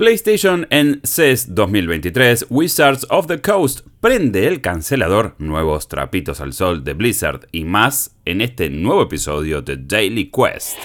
PlayStation en CES 2023, Wizards of the Coast prende el cancelador, nuevos trapitos al sol de Blizzard y más en este nuevo episodio de Daily Quest.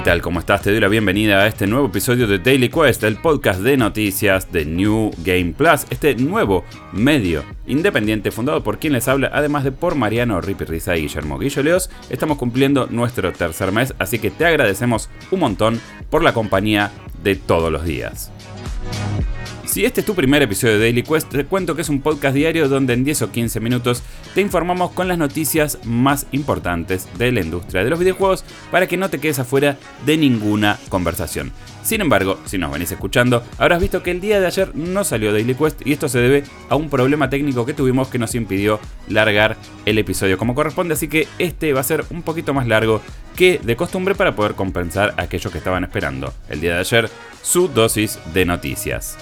¿Qué tal? ¿Cómo estás? Te doy la bienvenida a este nuevo episodio de Daily Quest, el podcast de noticias de New Game Plus, este nuevo medio independiente fundado por quien les habla, además de por Mariano Ripi Riza y Guillermo Guillo Leos. Estamos cumpliendo nuestro tercer mes, así que te agradecemos un montón por la compañía de todos los días. Si este es tu primer episodio de Daily Quest, te cuento que es un podcast diario donde en 10 o 15 minutos te informamos con las noticias más importantes de la industria de los videojuegos para que no te quedes afuera de ninguna conversación. Sin embargo, si nos venís escuchando, habrás visto que el día de ayer no salió Daily Quest y esto se debe a un problema técnico que tuvimos que nos impidió largar el episodio como corresponde, así que este va a ser un poquito más largo que de costumbre para poder compensar a aquellos que estaban esperando el día de ayer su dosis de noticias.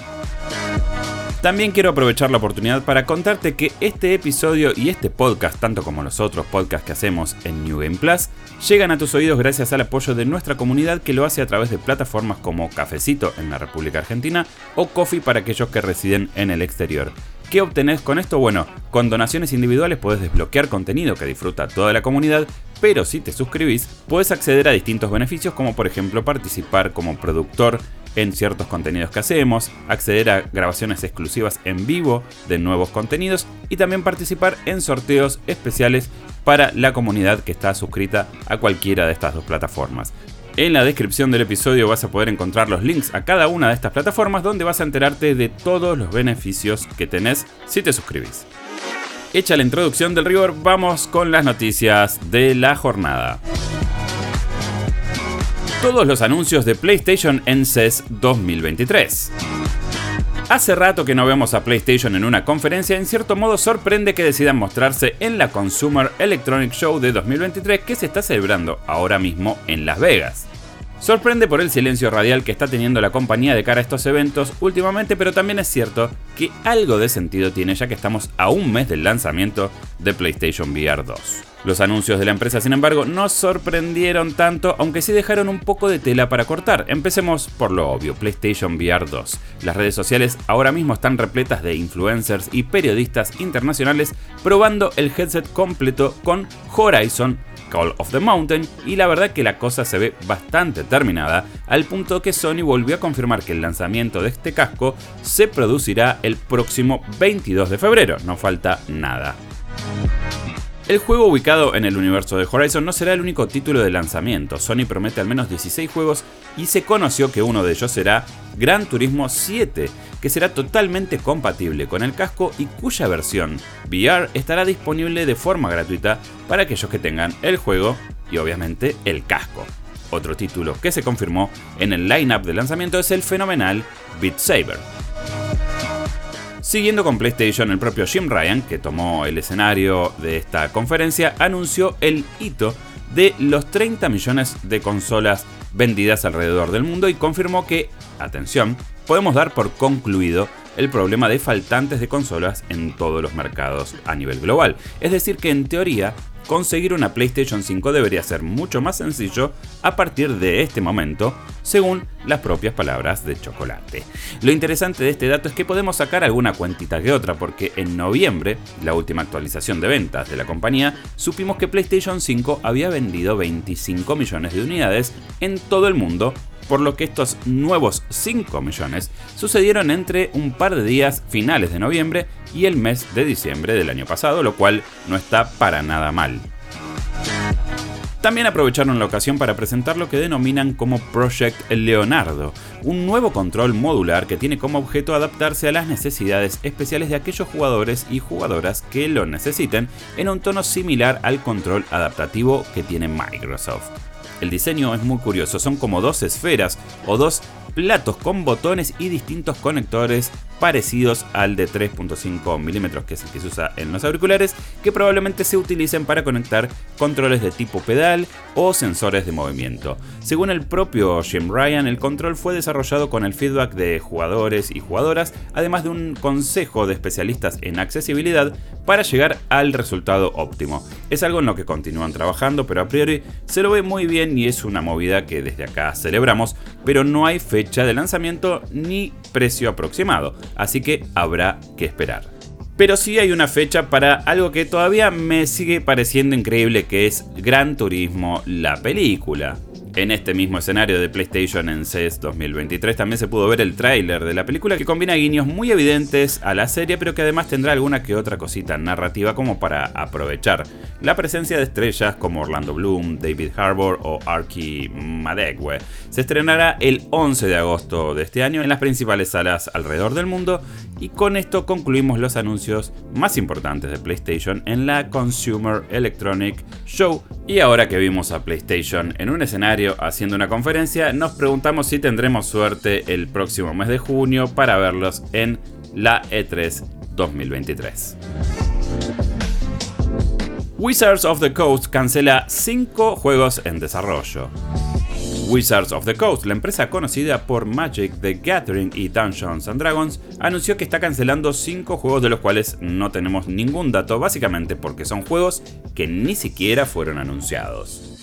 También quiero aprovechar la oportunidad para contarte que este episodio y este podcast, tanto como los otros podcasts que hacemos en New Game Plus, llegan a tus oídos gracias al apoyo de nuestra comunidad que lo hace a través de plataformas como Cafecito en la República Argentina o Coffee para aquellos que residen en el exterior. ¿Qué obtenés con esto? Bueno, con donaciones individuales puedes desbloquear contenido que disfruta toda la comunidad, pero si te suscribís, puedes acceder a distintos beneficios como por ejemplo participar como productor en ciertos contenidos que hacemos, acceder a grabaciones exclusivas en vivo de nuevos contenidos y también participar en sorteos especiales para la comunidad que está suscrita a cualquiera de estas dos plataformas. En la descripción del episodio vas a poder encontrar los links a cada una de estas plataformas donde vas a enterarte de todos los beneficios que tenés si te suscribís. Hecha la introducción del rigor, vamos con las noticias de la jornada. Todos los anuncios de PlayStation en CES 2023. Hace rato que no vemos a PlayStation en una conferencia, en cierto modo sorprende que decidan mostrarse en la Consumer Electronic Show de 2023 que se está celebrando ahora mismo en Las Vegas. Sorprende por el silencio radial que está teniendo la compañía de cara a estos eventos últimamente, pero también es cierto que algo de sentido tiene ya que estamos a un mes del lanzamiento de PlayStation VR 2. Los anuncios de la empresa, sin embargo, no sorprendieron tanto, aunque sí dejaron un poco de tela para cortar. Empecemos por lo obvio, PlayStation VR 2. Las redes sociales ahora mismo están repletas de influencers y periodistas internacionales probando el headset completo con Horizon Call of the Mountain y la verdad que la cosa se ve bastante terminada, al punto que Sony volvió a confirmar que el lanzamiento de este casco se producirá el próximo 22 de febrero, no falta nada. El juego ubicado en el universo de Horizon no será el único título de lanzamiento. Sony promete al menos 16 juegos y se conoció que uno de ellos será Gran Turismo 7, que será totalmente compatible con el casco y cuya versión VR estará disponible de forma gratuita para aquellos que tengan el juego y obviamente el casco. Otro título que se confirmó en el lineup de lanzamiento es el fenomenal Beat Saber. Siguiendo con PlayStation, el propio Jim Ryan, que tomó el escenario de esta conferencia, anunció el hito de los 30 millones de consolas vendidas alrededor del mundo y confirmó que, atención, podemos dar por concluido el problema de faltantes de consolas en todos los mercados a nivel global. Es decir, que en teoría conseguir una PlayStation 5 debería ser mucho más sencillo a partir de este momento, según las propias palabras de Chocolate. Lo interesante de este dato es que podemos sacar alguna cuentita que otra, porque en noviembre, la última actualización de ventas de la compañía, supimos que PlayStation 5 había vendido 25 millones de unidades en todo el mundo por lo que estos nuevos 5 millones sucedieron entre un par de días finales de noviembre y el mes de diciembre del año pasado, lo cual no está para nada mal. También aprovecharon la ocasión para presentar lo que denominan como Project Leonardo, un nuevo control modular que tiene como objeto adaptarse a las necesidades especiales de aquellos jugadores y jugadoras que lo necesiten en un tono similar al control adaptativo que tiene Microsoft. El diseño es muy curioso, son como dos esferas o dos platos con botones y distintos conectores parecidos al de 3.5 milímetros que es el que se usa en los auriculares, que probablemente se utilicen para conectar controles de tipo pedal o sensores de movimiento. Según el propio Jim Ryan, el control fue desarrollado con el feedback de jugadores y jugadoras, además de un consejo de especialistas en accesibilidad para llegar al resultado óptimo. Es algo en lo que continúan trabajando, pero a priori se lo ve muy bien y es una movida que desde acá celebramos, pero no hay fecha de lanzamiento ni precio aproximado, así que habrá que esperar. Pero sí hay una fecha para algo que todavía me sigue pareciendo increíble, que es Gran Turismo, la película. En este mismo escenario de PlayStation en CES 2023 también se pudo ver el tráiler de la película que combina guiños muy evidentes a la serie pero que además tendrá alguna que otra cosita narrativa como para aprovechar la presencia de estrellas como Orlando Bloom, David Harbour o Arky Madegwe. Se estrenará el 11 de agosto de este año en las principales salas alrededor del mundo y con esto concluimos los anuncios más importantes de PlayStation en la Consumer Electronic Show y ahora que vimos a PlayStation en un escenario haciendo una conferencia, nos preguntamos si tendremos suerte el próximo mes de junio para verlos en la E3 2023. Wizards of the Coast cancela 5 juegos en desarrollo. Wizards of the Coast, la empresa conocida por Magic the Gathering y Dungeons and Dragons, anunció que está cancelando 5 juegos de los cuales no tenemos ningún dato, básicamente porque son juegos que ni siquiera fueron anunciados.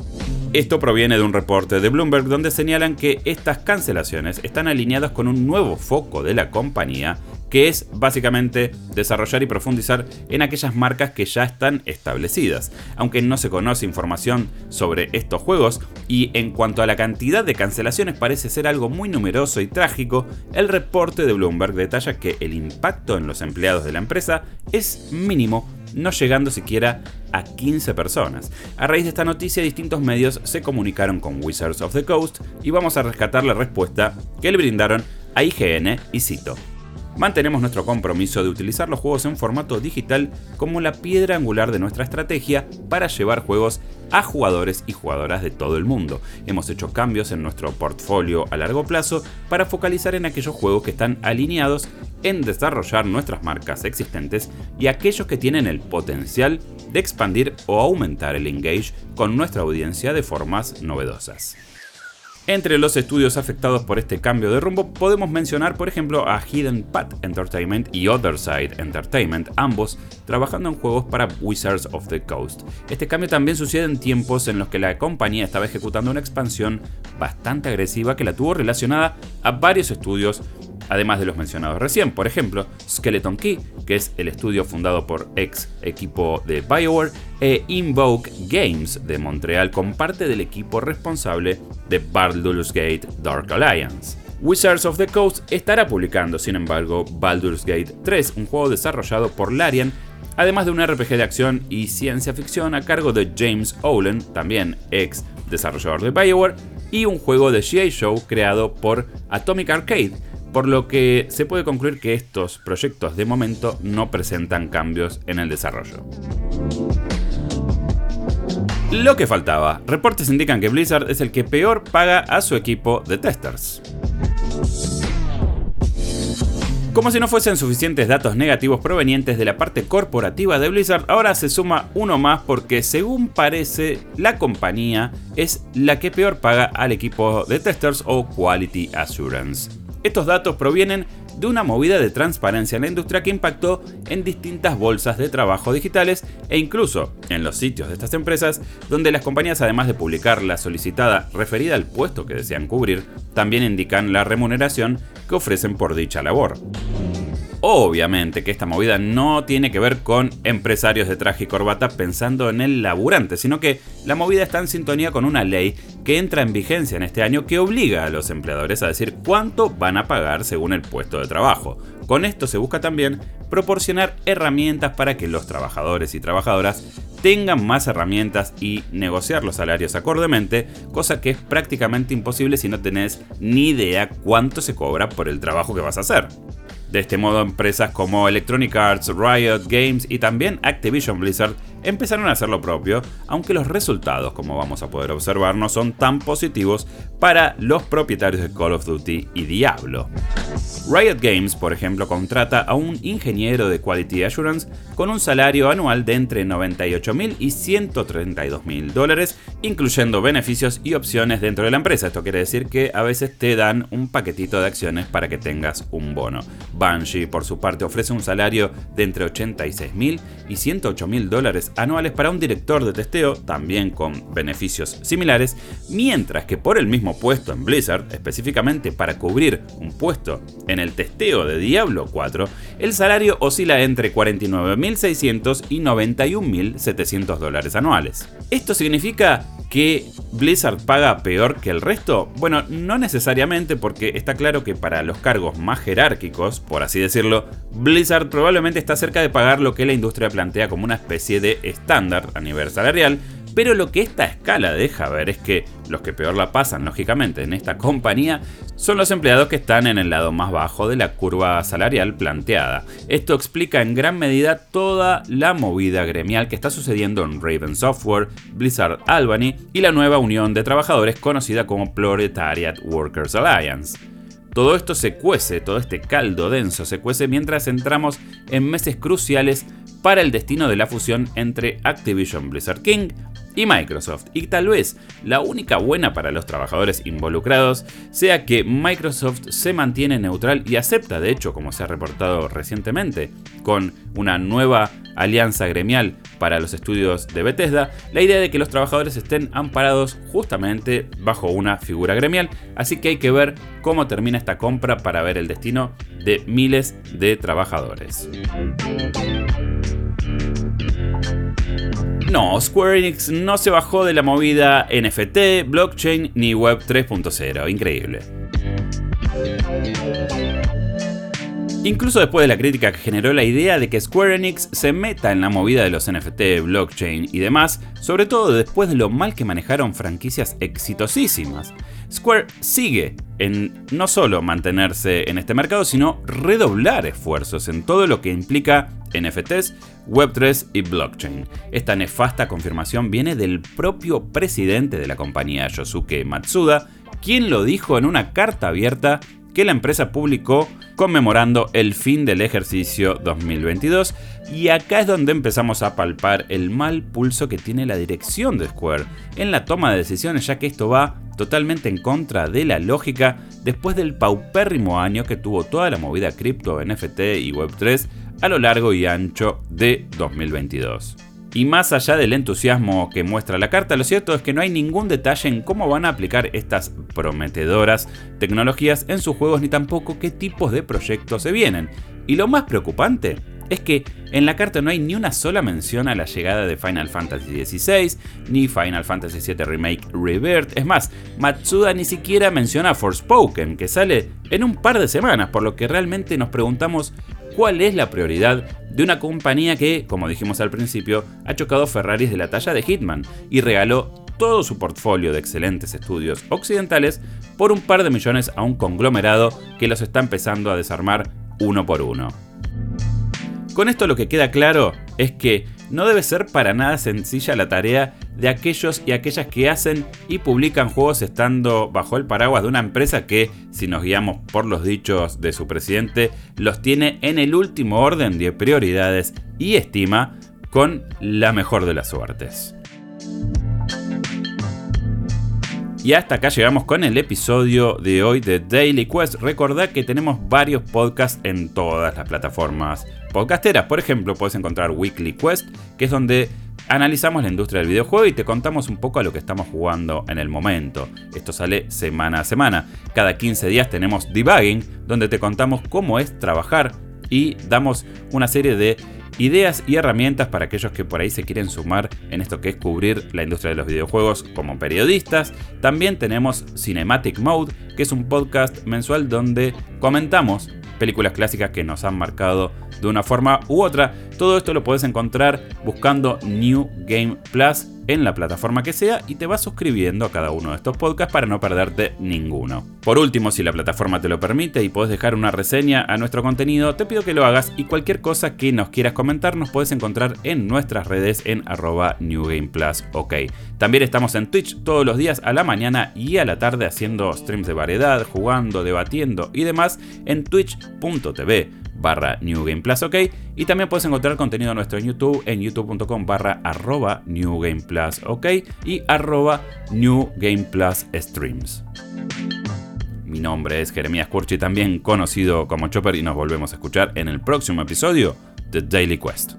Esto proviene de un reporte de Bloomberg donde señalan que estas cancelaciones están alineadas con un nuevo foco de la compañía que es básicamente desarrollar y profundizar en aquellas marcas que ya están establecidas. Aunque no se conoce información sobre estos juegos y en cuanto a la cantidad de cancelaciones parece ser algo muy numeroso y trágico, el reporte de Bloomberg detalla que el impacto en los empleados de la empresa es mínimo no llegando siquiera a 15 personas. A raíz de esta noticia, distintos medios se comunicaron con Wizards of the Coast y vamos a rescatar la respuesta que le brindaron a IGN y cito mantenemos nuestro compromiso de utilizar los juegos en formato digital como la piedra angular de nuestra estrategia para llevar juegos a jugadores y jugadoras de todo el mundo. Hemos hecho cambios en nuestro portfolio a largo plazo para focalizar en aquellos juegos que están alineados en desarrollar nuestras marcas existentes y aquellos que tienen el potencial de expandir o aumentar el engage con nuestra audiencia de formas novedosas. Entre los estudios afectados por este cambio de rumbo podemos mencionar por ejemplo a Hidden Path Entertainment y Other Side Entertainment, ambos trabajando en juegos para Wizards of the Coast. Este cambio también sucede en tiempos en los que la compañía estaba ejecutando una expansión bastante agresiva que la tuvo relacionada a varios estudios además de los mencionados recién, por ejemplo, Skeleton Key, que es el estudio fundado por ex equipo de BioWare, e Invoke Games de Montreal, con parte del equipo responsable de Baldur's Gate Dark Alliance. Wizards of the Coast estará publicando, sin embargo, Baldur's Gate 3, un juego desarrollado por Larian, además de un RPG de acción y ciencia ficción a cargo de James Owen, también ex desarrollador de BioWare, y un juego de GA Show creado por Atomic Arcade, por lo que se puede concluir que estos proyectos de momento no presentan cambios en el desarrollo. Lo que faltaba. Reportes indican que Blizzard es el que peor paga a su equipo de testers. Como si no fuesen suficientes datos negativos provenientes de la parte corporativa de Blizzard, ahora se suma uno más porque según parece la compañía es la que peor paga al equipo de testers o Quality Assurance. Estos datos provienen de una movida de transparencia en la industria que impactó en distintas bolsas de trabajo digitales e incluso en los sitios de estas empresas, donde las compañías además de publicar la solicitada referida al puesto que desean cubrir, también indican la remuneración que ofrecen por dicha labor. Obviamente que esta movida no tiene que ver con empresarios de traje y corbata pensando en el laburante, sino que la movida está en sintonía con una ley que entra en vigencia en este año que obliga a los empleadores a decir cuánto van a pagar según el puesto de trabajo. Con esto se busca también proporcionar herramientas para que los trabajadores y trabajadoras tengan más herramientas y negociar los salarios acordemente, cosa que es prácticamente imposible si no tenés ni idea cuánto se cobra por el trabajo que vas a hacer. De este modo, empresas como Electronic Arts, Riot Games y también Activision Blizzard empezaron a hacer lo propio, aunque los resultados, como vamos a poder observar, no son tan positivos para los propietarios de Call of Duty y Diablo. Riot Games, por ejemplo, contrata a un ingeniero de Quality Assurance con un salario anual de entre 98.000 y 132.000 dólares, incluyendo beneficios y opciones dentro de la empresa. Esto quiere decir que a veces te dan un paquetito de acciones para que tengas un bono. Bungie, por su parte, ofrece un salario de entre 86.000 y 108.000 dólares anuales para un director de testeo, también con beneficios similares, mientras que por el mismo puesto en Blizzard, específicamente para cubrir un puesto en el testeo de Diablo 4, el salario oscila entre 49.600 y 91.700 dólares anuales. Esto significa que Blizzard paga peor que el resto? Bueno, no necesariamente porque está claro que para los cargos más jerárquicos, por así decirlo, Blizzard probablemente está cerca de pagar lo que la industria plantea como una especie de estándar a nivel salarial, pero lo que esta escala deja ver es que los que peor la pasan, lógicamente, en esta compañía son los empleados que están en el lado más bajo de la curva salarial planteada. Esto explica en gran medida toda la movida gremial que está sucediendo en Raven Software, Blizzard Albany y la nueva unión de trabajadores conocida como Proletariat Workers Alliance. Todo esto se cuece, todo este caldo denso se cuece mientras entramos en meses cruciales para el destino de la fusión entre Activision Blizzard King, y Microsoft. Y tal vez la única buena para los trabajadores involucrados sea que Microsoft se mantiene neutral y acepta, de hecho, como se ha reportado recientemente, con una nueva alianza gremial para los estudios de Bethesda, la idea de que los trabajadores estén amparados justamente bajo una figura gremial, así que hay que ver cómo termina esta compra para ver el destino de miles de trabajadores. No, Square Enix no se bajó de la movida NFT, blockchain ni Web 3.0. Increíble. Incluso después de la crítica que generó la idea de que Square Enix se meta en la movida de los NFT, blockchain y demás, sobre todo después de lo mal que manejaron franquicias exitosísimas, Square sigue en no solo mantenerse en este mercado, sino redoblar esfuerzos en todo lo que implica NFTs, Web3 y blockchain. Esta nefasta confirmación viene del propio presidente de la compañía, Yosuke Matsuda, quien lo dijo en una carta abierta que la empresa publicó conmemorando el fin del ejercicio 2022 y acá es donde empezamos a palpar el mal pulso que tiene la dirección de Square en la toma de decisiones ya que esto va totalmente en contra de la lógica después del paupérrimo año que tuvo toda la movida cripto, NFT y Web3 a lo largo y ancho de 2022. Y más allá del entusiasmo que muestra la carta, lo cierto es que no hay ningún detalle en cómo van a aplicar estas prometedoras tecnologías en sus juegos ni tampoco qué tipos de proyectos se vienen. Y lo más preocupante es que en la carta no hay ni una sola mención a la llegada de Final Fantasy XVI, ni Final Fantasy VII Remake Rebirth. Es más, Matsuda ni siquiera menciona Forspoken, que sale en un par de semanas, por lo que realmente nos preguntamos cuál es la prioridad de una compañía que, como dijimos al principio, ha chocado Ferraris de la talla de Hitman y regaló todo su portfolio de excelentes estudios occidentales por un par de millones a un conglomerado que los está empezando a desarmar uno por uno. Con esto lo que queda claro es que no debe ser para nada sencilla la tarea de aquellos y aquellas que hacen y publican juegos estando bajo el paraguas de una empresa que, si nos guiamos por los dichos de su presidente, los tiene en el último orden de prioridades y estima con la mejor de las suertes. Y hasta acá llegamos con el episodio de hoy de Daily Quest. Recordad que tenemos varios podcasts en todas las plataformas podcasteras. Por ejemplo, puedes encontrar Weekly Quest, que es donde analizamos la industria del videojuego y te contamos un poco a lo que estamos jugando en el momento. Esto sale semana a semana. Cada 15 días tenemos Debugging, donde te contamos cómo es trabajar y damos una serie de ideas y herramientas para aquellos que por ahí se quieren sumar en esto que es cubrir la industria de los videojuegos como periodistas. También tenemos Cinematic Mode, que es un podcast mensual donde comentamos películas clásicas que nos han marcado de una forma u otra. Todo esto lo puedes encontrar buscando New Game Plus en la plataforma que sea y te vas suscribiendo a cada uno de estos podcasts para no perderte ninguno. Por último, si la plataforma te lo permite y puedes dejar una reseña a nuestro contenido, te pido que lo hagas y cualquier cosa que nos quieras comentar nos puedes encontrar en nuestras redes en arroba New Game Plus OK. También estamos en Twitch todos los días a la mañana y a la tarde haciendo streams de variedad, jugando, debatiendo y demás en twitch.tv barra New Game Plus OK. Y también puedes encontrar contenido nuestro en YouTube en youtube.com barra arroba New Game Plus OK y arroba New Game Plus Streams. Mi nombre es Jeremías Curchi, también conocido como Chopper, y nos volvemos a escuchar en el próximo episodio de Daily Quest.